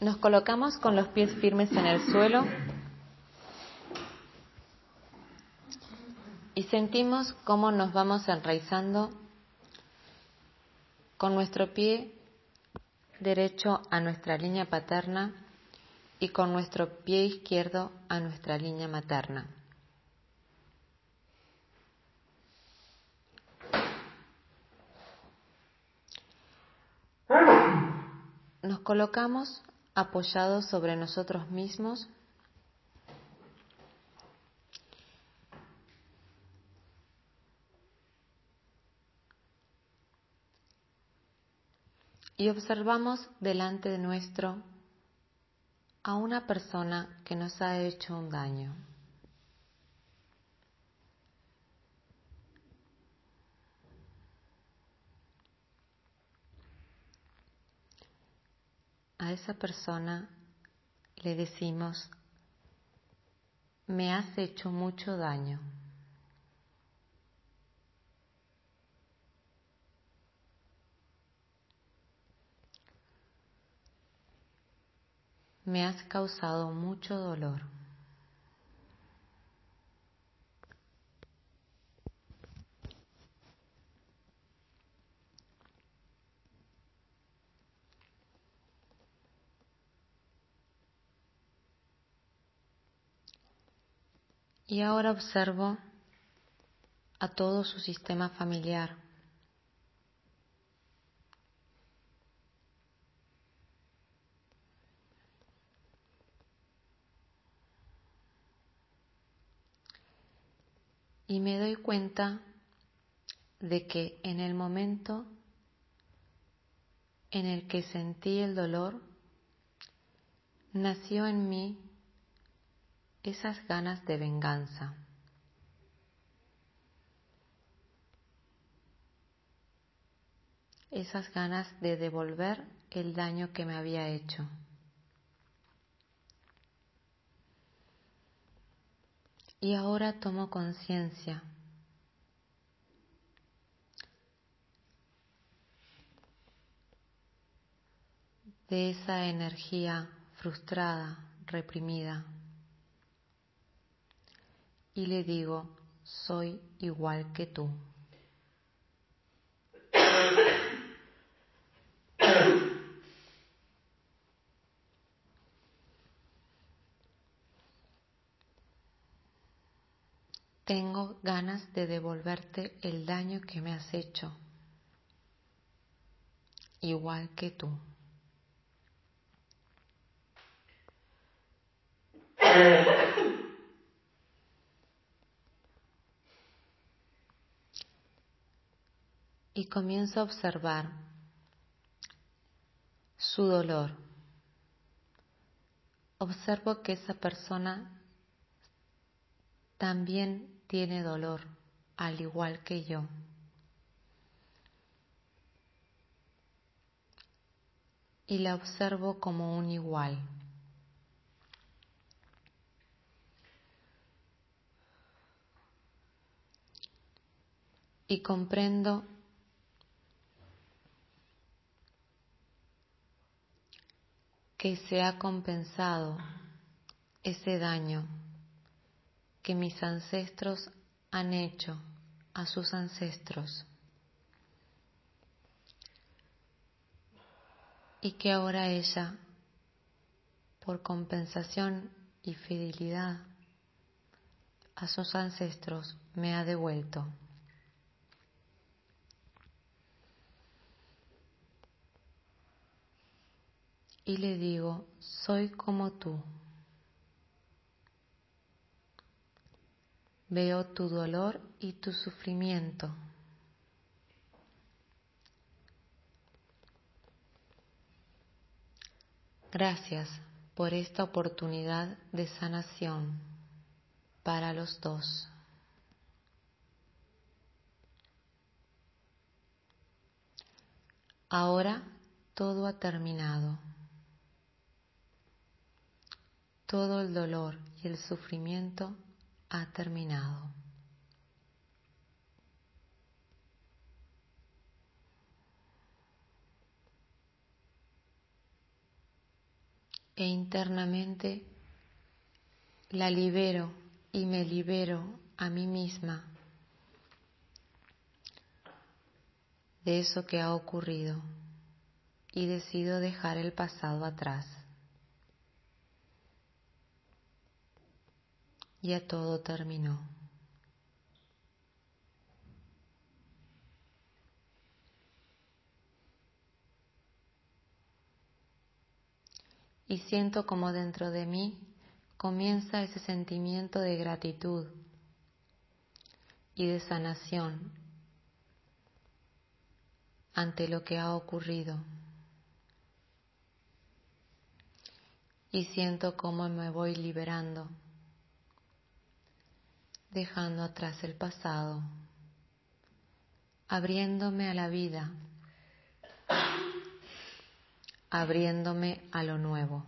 nos colocamos con los pies firmes en el suelo y sentimos cómo nos vamos enraizando con nuestro pie derecho a nuestra línea paterna y con nuestro pie izquierdo a nuestra línea materna. Nos colocamos apoyados sobre nosotros mismos. Y observamos delante de nuestro a una persona que nos ha hecho un daño. A esa persona le decimos, me has hecho mucho daño. Me has causado mucho dolor. Y ahora observo a todo su sistema familiar. Y me doy cuenta de que en el momento en el que sentí el dolor, nació en mí esas ganas de venganza. Esas ganas de devolver el daño que me había hecho. Y ahora tomo conciencia de esa energía frustrada, reprimida y le digo, soy igual que tú. Tengo ganas de devolverte el daño que me has hecho, igual que tú. y comienzo a observar su dolor. Observo que esa persona también tiene dolor, al igual que yo. Y la observo como un igual. Y comprendo que se ha compensado ese daño que mis ancestros han hecho a sus ancestros y que ahora ella, por compensación y fidelidad a sus ancestros, me ha devuelto. Y le digo, soy como tú. Veo tu dolor y tu sufrimiento. Gracias por esta oportunidad de sanación para los dos. Ahora todo ha terminado. Todo el dolor y el sufrimiento ha terminado. E internamente la libero y me libero a mí misma de eso que ha ocurrido y decido dejar el pasado atrás. Ya todo terminó. Y siento como dentro de mí comienza ese sentimiento de gratitud y de sanación ante lo que ha ocurrido. Y siento cómo me voy liberando, dejando atrás el pasado, abriéndome a la vida, abriéndome a lo nuevo.